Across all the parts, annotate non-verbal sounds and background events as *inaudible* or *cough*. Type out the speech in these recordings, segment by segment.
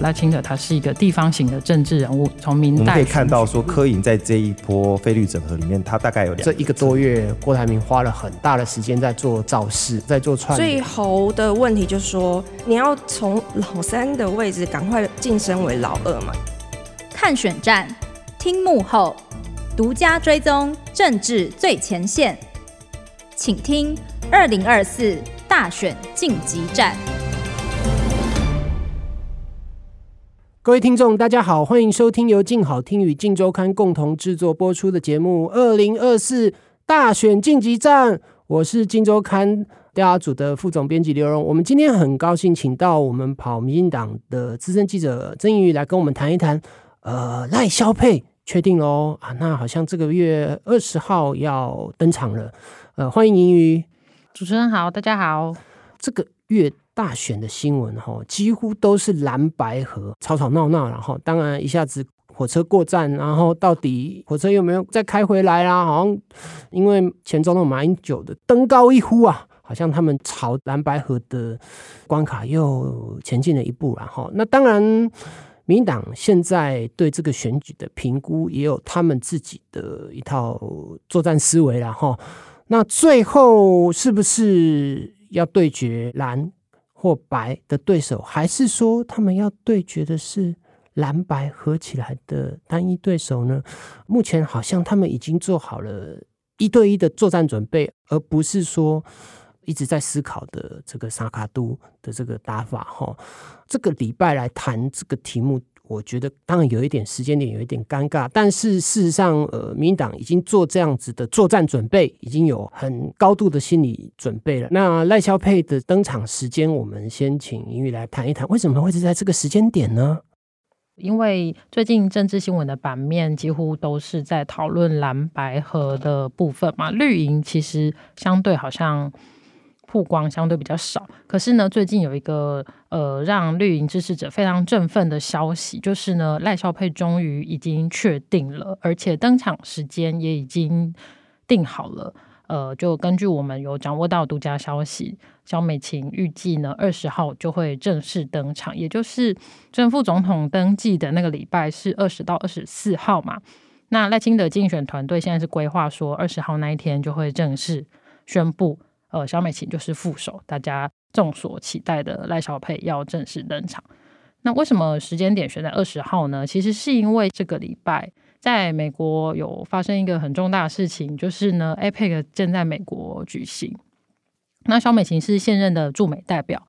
赖清德他是一个地方型的政治人物，从明代。我们可以看到说，柯颖在这一波费率整合里面，他大概有两这一个多月，郭台铭花了很大的时间在做造势，在做串。最后的问题就是说，你要从老三的位置赶快晋升为老二嘛？看选战，听幕后，独家追踪政治最前线，请听二零二四大选晋级战。各位听众，大家好，欢迎收听由静好听与静周刊共同制作播出的节目《二零二四大选晋级战》。我是静周刊调查组的副总编辑刘荣。我们今天很高兴请到我们跑民进党的资深记者曾盈瑜来跟我们谈一谈。呃，赖萧配确定喽啊，那好像这个月二十号要登场了。呃，欢迎盈瑜。主持人好，大家好。这个月。大选的新闻哈，几乎都是蓝白河吵吵闹闹，然后当然一下子火车过站，然后到底火车有没有再开回来啦？好像因为前总统马英九的登高一呼啊，好像他们朝蓝白河的关卡又前进了一步，然后那当然，民党现在对这个选举的评估也有他们自己的一套作战思维，然后那最后是不是要对决蓝？或白的对手，还是说他们要对决的是蓝白合起来的单一对手呢？目前好像他们已经做好了一对一的作战准备，而不是说一直在思考的这个萨卡都的这个打法。哈，这个礼拜来谈这个题目。我觉得当然有一点时间点有一点尴尬，但是事实上，呃，民进党已经做这样子的作战准备，已经有很高度的心理准备了。那赖萧配的登场时间，我们先请英语来谈一谈，为什么会是在这个时间点呢？因为最近政治新闻的版面几乎都是在讨论蓝白合的部分嘛，绿营其实相对好像。曝光相对比较少，可是呢，最近有一个呃让绿营支持者非常振奋的消息，就是呢赖萧配终于已经确定了，而且登场时间也已经定好了。呃，就根据我们有掌握到独家消息，萧美琴预计呢二十号就会正式登场，也就是正副总统登记的那个礼拜是二十到二十四号嘛。那赖清德竞选团队现在是规划说二十号那一天就会正式宣布。呃，小美琴就是副手，大家众所期待的赖小佩要正式登场。那为什么时间点选在二十号呢？其实是因为这个礼拜在美国有发生一个很重大的事情，就是呢，APEC 正在美国举行。那小美琴是现任的驻美代表，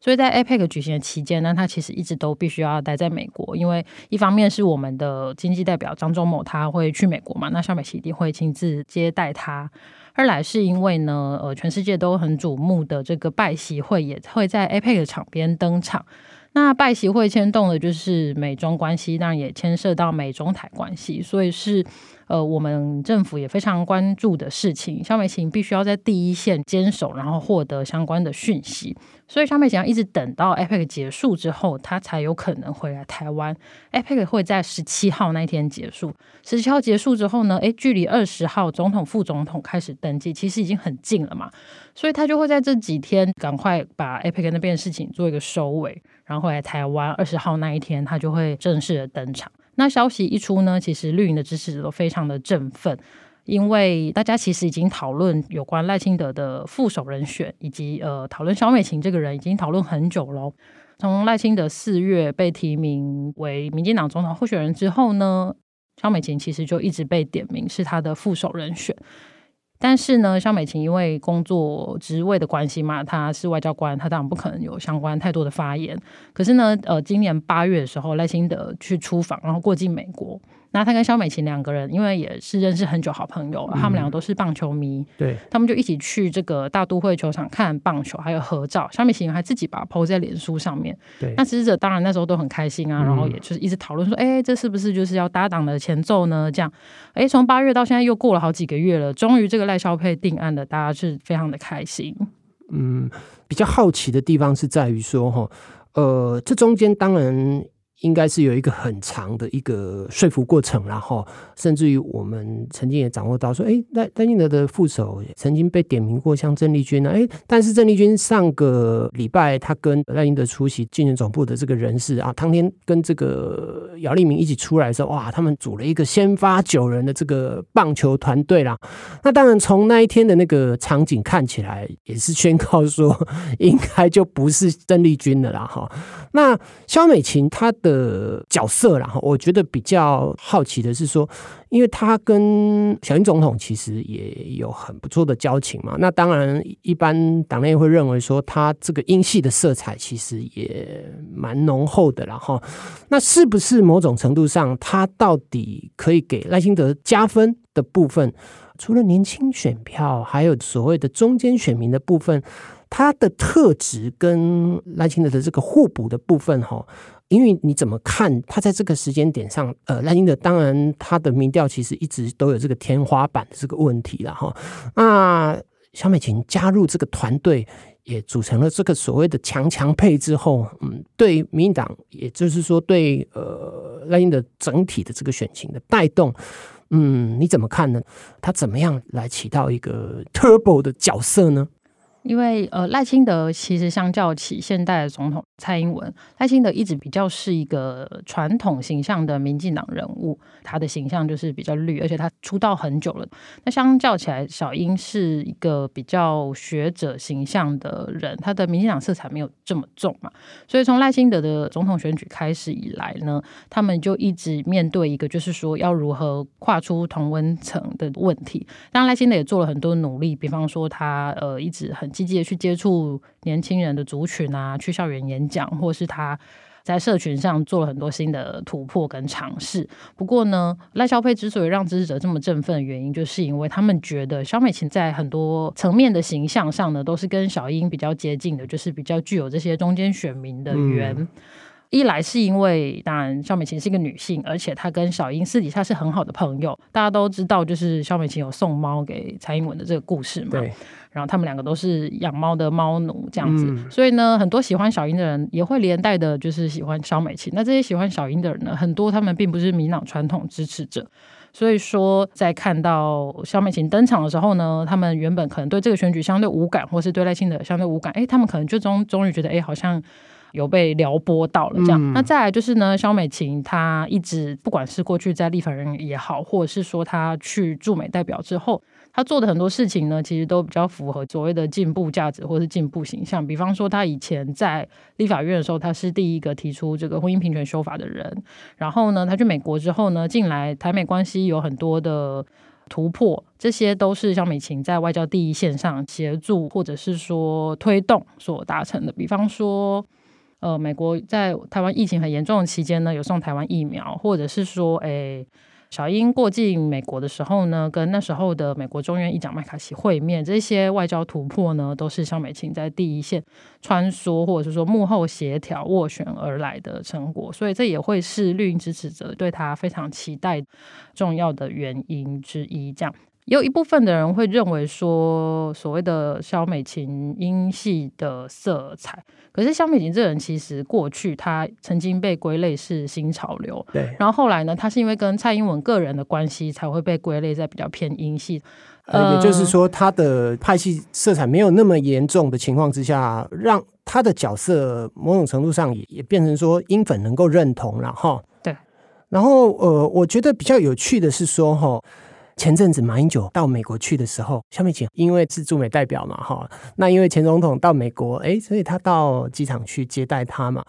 所以在 APEC 举行的期间呢，他其实一直都必须要待在美国，因为一方面是我们的经济代表张忠谋他会去美国嘛，那萧美琴一定会亲自接待他。二来是因为呢，呃，全世界都很瞩目的这个拜习会也会在 APEC 的场边登场。那拜习会牵动的就是美中关系，当然也牵涉到美中台关系，所以是。呃，我们政府也非常关注的事情，萧美琴必须要在第一线坚守，然后获得相关的讯息。所以萧美琴要一直等到 APEC 结束之后，他才有可能回来台湾。APEC 会在十七号那一天结束，十七号结束之后呢，诶，距离二十号总统、副总统开始登记，其实已经很近了嘛。所以他就会在这几天赶快把 APEC 那边的事情做一个收尾，然后回来台湾。二十号那一天，他就会正式的登场。那消息一出呢，其实绿营的支持者都非常的振奋，因为大家其实已经讨论有关赖清德的副手人选，以及呃讨论萧美琴这个人已经讨论很久了。从赖清德四月被提名为民进党总统候选人之后呢，萧美琴其实就一直被点名是他的副手人选。但是呢，萧美琴因为工作职位的关系嘛，她是外交官，她当然不可能有相关太多的发言。可是呢，呃，今年八月的时候，赖清德去出访，然后过境美国。那他跟萧美琴两个人，因为也是认识很久好朋友，嗯、他们两个都是棒球迷，对，他们就一起去这个大都会球场看棒球，还有合照。萧美琴还自己把它 po 在脸书上面。对，那支持者当然那时候都很开心啊，然后也就是一直讨论说，哎、嗯，这是不是就是要搭档的前奏呢？这样，哎，从八月到现在又过了好几个月了，终于这个赖萧配定案了，大家是非常的开心。嗯，比较好奇的地方是在于说，哈，呃，这中间当然。应该是有一个很长的一个说服过程，然后甚至于我们曾经也掌握到说，哎，赖赖清德的副手曾经被点名过，像郑丽君呢，哎，但是郑丽君上个礼拜他跟赖清德出席竞选总部的这个人事啊，当天跟这个姚立明一起出来的时候，哇，他们组了一个先发九人的这个棒球团队啦。那当然从那一天的那个场景看起来，也是宣告说 *laughs* 应该就不是郑丽君的啦，哈。那萧美琴她的角色，然后我觉得比较好奇的是说，因为他跟小英总统其实也有很不错的交情嘛。那当然，一般党内会认为说，他这个英系的色彩其实也蛮浓厚的。然后，那是不是某种程度上，他到底可以给赖清德加分的部分，除了年轻选票，还有所谓的中间选民的部分？他的特质跟赖清德的这个互补的部分，哈，因为你怎么看他在这个时间点上，呃，赖清德当然他的民调其实一直都有这个天花板的这个问题了，哈。那萧美琴加入这个团队，也组成了这个所谓的强强配之后，嗯，对民进党，也就是说对呃赖清德整体的这个选情的带动，嗯，你怎么看呢？他怎么样来起到一个 turbo 的角色呢？因为呃，赖清德其实相较起现代的总统蔡英文，赖清德一直比较是一个传统形象的民进党人物，他的形象就是比较绿，而且他出道很久了。那相较起来，小英是一个比较学者形象的人，他的民进党色彩没有这么重嘛。所以从赖清德的总统选举开始以来呢，他们就一直面对一个就是说要如何跨出同温层的问题。当然，赖清德也做了很多努力，比方说他呃一直很。积极的去接触年轻人的族群啊，去校园演讲，或是他在社群上做了很多新的突破跟尝试。不过呢，赖萧佩之所以让支持者这么振奋的原因，就是因为他们觉得萧美琴在很多层面的形象上呢，都是跟小英比较接近的，就是比较具有这些中间选民的缘。嗯一来是因为，当然萧美琴是一个女性，而且她跟小英私底下是很好的朋友。大家都知道，就是萧美琴有送猫给蔡英文的这个故事嘛。对。然后他们两个都是养猫的猫奴这样子，嗯、所以呢，很多喜欢小英的人也会连带的，就是喜欢萧美琴。那这些喜欢小英的人呢，很多他们并不是民党传统支持者，所以说在看到萧美琴登场的时候呢，他们原本可能对这个选举相对无感，或是对赖清德相对无感，哎，他们可能就终终于觉得，哎，好像。有被撩拨到了，这样。嗯、那再来就是呢，肖美琴她一直不管是过去在立法人也好，或者是说她去驻美代表之后，她做的很多事情呢，其实都比较符合所谓的进步价值或是进步形象。比方说，她以前在立法院的时候，她是第一个提出这个婚姻平权修法的人。然后呢，她去美国之后呢，进来台美关系有很多的突破，这些都是肖美琴在外交第一线上协助或者是说推动所达成的。比方说。呃，美国在台湾疫情很严重的期间呢，有送台湾疫苗，或者是说，诶，小英过境美国的时候呢，跟那时候的美国众院议长麦卡锡会面，这些外交突破呢，都是萧美琴在第一线穿梭，或者是说幕后协调斡旋而来的成果，所以这也会是绿营支持者对他非常期待重要的原因之一。这样。也有一部分的人会认为说，所谓的肖美琴英系的色彩，可是肖美琴这个人其实过去他曾经被归类是新潮流，对。然后后来呢，他是因为跟蔡英文个人的关系，才会被归类在比较偏英系。呃，也就是说，他的派系色彩没有那么严重的情况之下，让他的角色某种程度上也也变成说英粉能够认同了哈。对。然后呃，我觉得比较有趣的是说哈。前阵子马英九到美国去的时候，肖美琴因为是驻美代表嘛，哈，那因为前总统到美国，哎，所以他到机场去接待他嘛。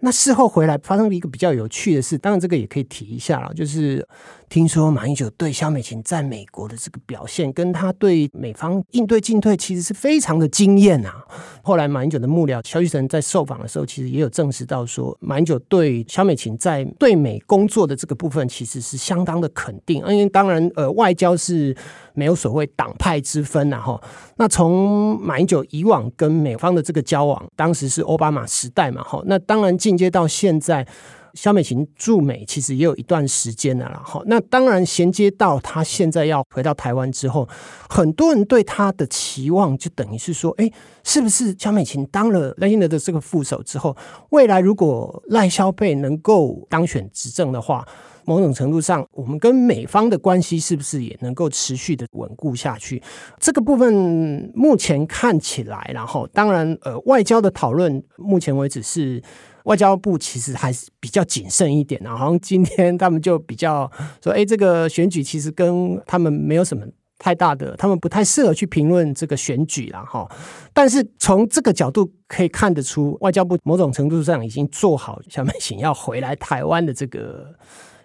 那事后回来发生了一个比较有趣的事，当然这个也可以提一下了，就是。听说马英九对萧美琴在美国的这个表现，跟他对美方应对进退，其实是非常的惊艳啊。后来马英九的幕僚萧旭岑在受访的时候，其实也有证实到说，马英九对萧美琴在对美工作的这个部分，其实是相当的肯定。因为当然，呃，外交是没有所谓党派之分呐，哈。那从马英九以往跟美方的这个交往，当时是奥巴马时代嘛，哈。那当然进阶到现在。萧美琴驻美其实也有一段时间了啦，哈。那当然衔接到她现在要回到台湾之后，很多人对她的期望就等于是说，哎，是不是萧美琴当了赖清德的这个副手之后，未来如果赖萧贝能够当选执政的话，某种程度上，我们跟美方的关系是不是也能够持续的稳固下去？这个部分目前看起来，然后当然，呃，外交的讨论，目前为止是外交部其实还是比较谨慎一点。然后好像今天他们就比较说，哎，这个选举其实跟他们没有什么太大的，他们不太适合去评论这个选举了哈。但是从这个角度可以看得出，外交部某种程度上已经做好萧美琴要回来台湾的这个。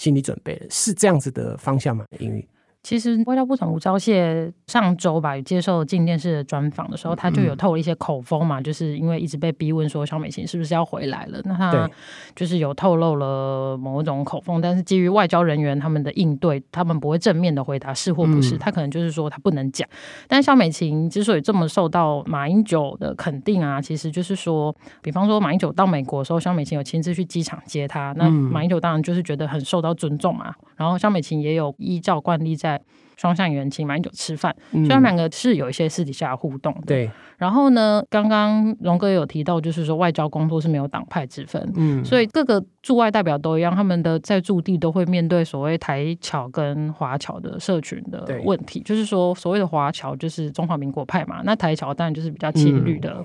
心理准备，是这样子的方向吗？英语。其实外交部长吴钊燮上周吧接受镜电视的专访的时候，他就有透了一些口风嘛，就是因为一直被逼问说肖美琴是不是要回来了，那他就是有透露了某一种口风，但是基于外交人员他们的应对，他们不会正面的回答是或不是，他可能就是说他不能讲。但是萧美琴之所以这么受到马英九的肯定啊，其实就是说，比方说马英九到美国的时候，肖美琴有亲自去机场接他，那马英九当然就是觉得很受到尊重嘛，然后肖美琴也有依照惯例在。在双向圆请马英九吃饭，所以他们两个是有一些私底下的互动的。对，然后呢，刚刚荣哥有提到，就是说外交工作是没有党派之分，嗯，所以各个驻外代表都一样，他们的在驻地都会面对所谓台侨跟华侨的社群的问题，就是说所谓的华侨就是中华民国派嘛，那台侨当然就是比较亲绿的。嗯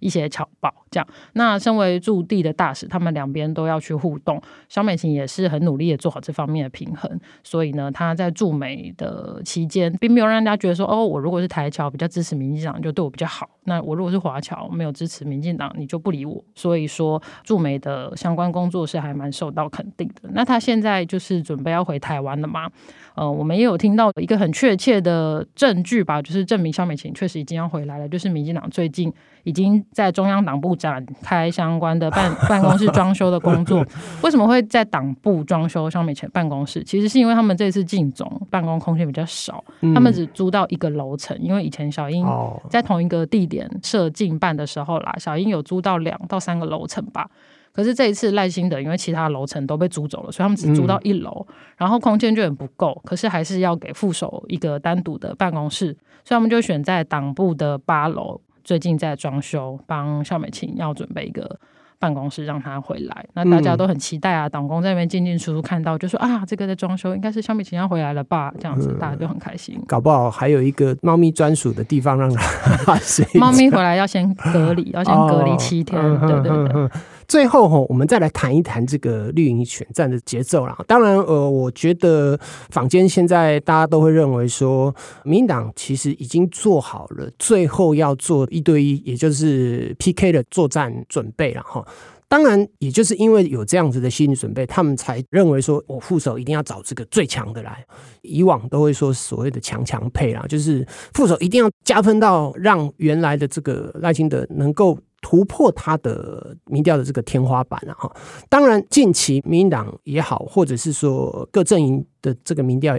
一些侨胞这样，那身为驻地的大使，他们两边都要去互动。萧美琴也是很努力的做好这方面的平衡，所以呢，她在驻美的期间，并没有让人家觉得说，哦，我如果是台侨比较支持民进党，就对我比较好；那我如果是华侨没有支持民进党，你就不理我。所以说，驻美的相关工作是还蛮受到肯定的。那他现在就是准备要回台湾了嘛？呃，我们也有听到一个很确切的证据吧，就是证明肖美琴确实已经要回来了，就是民进党最近。已经在中央党部展开相关的办 *laughs* 办公室装修的工作。为什么会在党部装修萧美琴办公室？其实是因为他们这次进总办公空间比较少，他们只租到一个楼层。因为以前小英在同一个地点设进办的时候啦，小英有租到两到三个楼层吧。可是这一次赖清德因为其他楼层都被租走了，所以他们只租到一楼，然后空间就很不够。可是还是要给副手一个单独的办公室，所以他们就选在党部的八楼。最近在装修，帮肖美琴要准备一个办公室，让他回来。那大家都很期待啊，党工在那边进进出出，看到就说啊，这个在装修，应该是萧美琴要回来了吧？这样子，大家就很开心。嗯、搞不好还有一个猫咪专属的地方让它睡。*laughs* 猫咪回来要先隔离，要先隔离七天。哦、对对对。最后哈，我们再来谈一谈这个绿营选战的节奏啦。当然，呃，我觉得坊间现在大家都会认为说，民党其实已经做好了最后要做一对一，也就是 PK 的作战准备了哈。当然，也就是因为有这样子的心理准备，他们才认为说我副手一定要找这个最强的来。以往都会说所谓的强强配啦，就是副手一定要加分到让原来的这个赖清德能够。突破他的民调的这个天花板了哈，当然近期民进党也好，或者是说各阵营的这个民调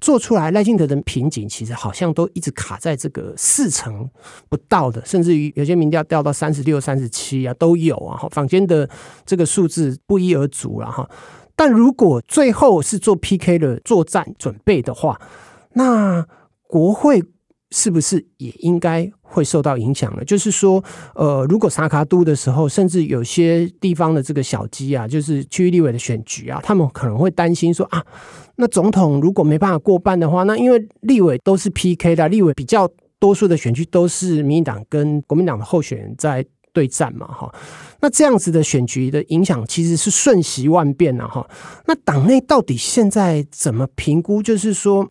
做出来，赖清德的瓶颈其实好像都一直卡在这个四成不到的，甚至于有些民调掉到三十六、三十七啊都有啊，坊间的这个数字不一而足了哈。但如果最后是做 PK 的作战准备的话，那国会是不是也应该？会受到影响了，就是说，呃，如果萨卡都的时候，甚至有些地方的这个小鸡啊，就是区域立委的选举啊，他们可能会担心说啊，那总统如果没办法过半的话，那因为立委都是 PK 的，立委比较多数的选区都是民进党跟国民党的候选人在对战嘛，哈，那这样子的选举的影响其实是瞬息万变了，哈。那党内到底现在怎么评估？就是说。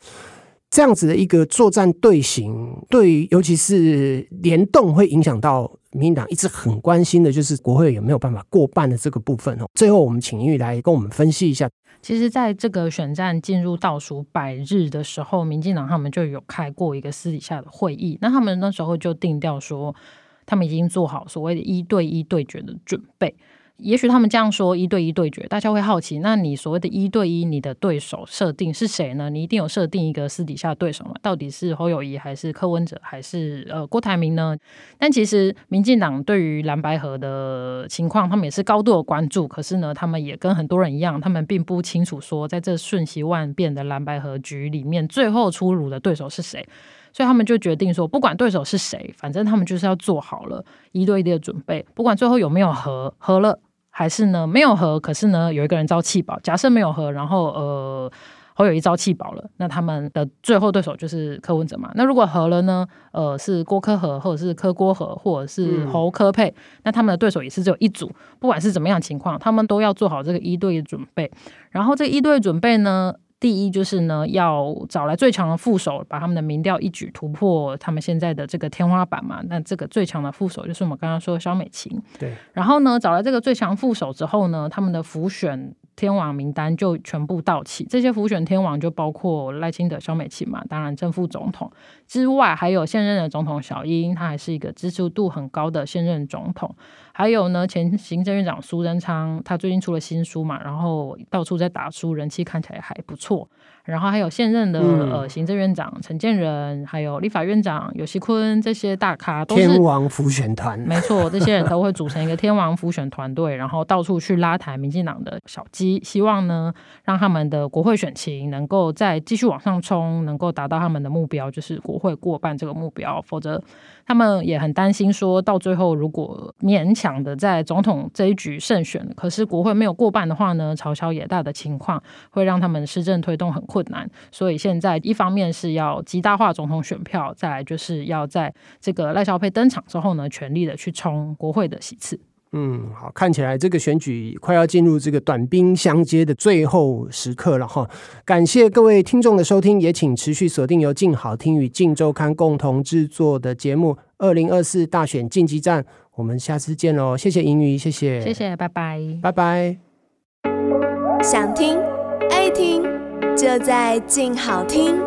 这样子的一个作战队形，对尤其是联动会影响到民进党一直很关心的，就是国会有没有办法过半的这个部分哦。最后，我们请英语来跟我们分析一下。其实，在这个选战进入倒数百日的时候，民进党他们就有开过一个私底下的会议，那他们那时候就定调说。他们已经做好所谓的一对一对决的准备。也许他们这样说一对一对决，大家会好奇，那你所谓的一对一，你的对手设定是谁呢？你一定有设定一个私底下对手嘛？到底是侯友谊还是柯文哲还是呃郭台铭呢？但其实民进党对于蓝白合的情况，他们也是高度的关注。可是呢，他们也跟很多人一样，他们并不清楚说，在这瞬息万变的蓝白合局里面，最后出炉的对手是谁。所以他们就决定说，不管对手是谁，反正他们就是要做好了一对一的准备，不管最后有没有和和了。还是呢，没有和，可是呢，有一个人遭弃保。假设没有和，然后呃，侯友谊遭弃保了，那他们的最后对手就是柯文哲嘛。那如果和了呢，呃，是郭柯和，或者是柯郭和，或者是侯柯配，嗯、那他们的对手也是只有一组。不管是怎么样情况，他们都要做好这个一对的准备。然后这一对准备呢，第一就是呢，要找来最强的副手，把他们的民调一举突破他们现在的这个天花板嘛。那这个最强的副手就是我们刚刚说的肖美琴。对。然后呢，找来这个最强副手之后呢，他们的浮选天王名单就全部到齐。这些浮选天王就包括赖清德、萧美琴嘛，当然正副总统之外，还有现任的总统小英，他还是一个支持度很高的现任总统。还有呢，前行政院长苏贞昌，他最近出了新书嘛，然后到处在打书，人气看起来还不错。然后还有现任的、嗯、呃行政院长陈建仁，还有立法院长游锡坤，这些大咖都是天王辅选团，没错，这些人都会组成一个天王辅选团队，然后到处去拉抬民进党的小鸡，希望呢让他们的国会选情能够再继续往上冲，能够达到他们的目标，就是国会过半这个目标，否则。他们也很担心，说到最后，如果勉强的在总统这一局胜选，可是国会没有过半的话呢，嘲笑野大的情况会让他们施政推动很困难。所以现在一方面是要极大化总统选票，再来就是要在这个赖小佩登场之后呢，全力的去冲国会的席次。嗯，好，看起来这个选举快要进入这个短兵相接的最后时刻了哈。感谢各位听众的收听，也请持续锁定由静好听与静周刊共同制作的节目《二零二四大选晋级战》，我们下次见喽！谢谢盈余，谢谢，谢谢，拜拜，拜拜。想听爱听，就在静好听。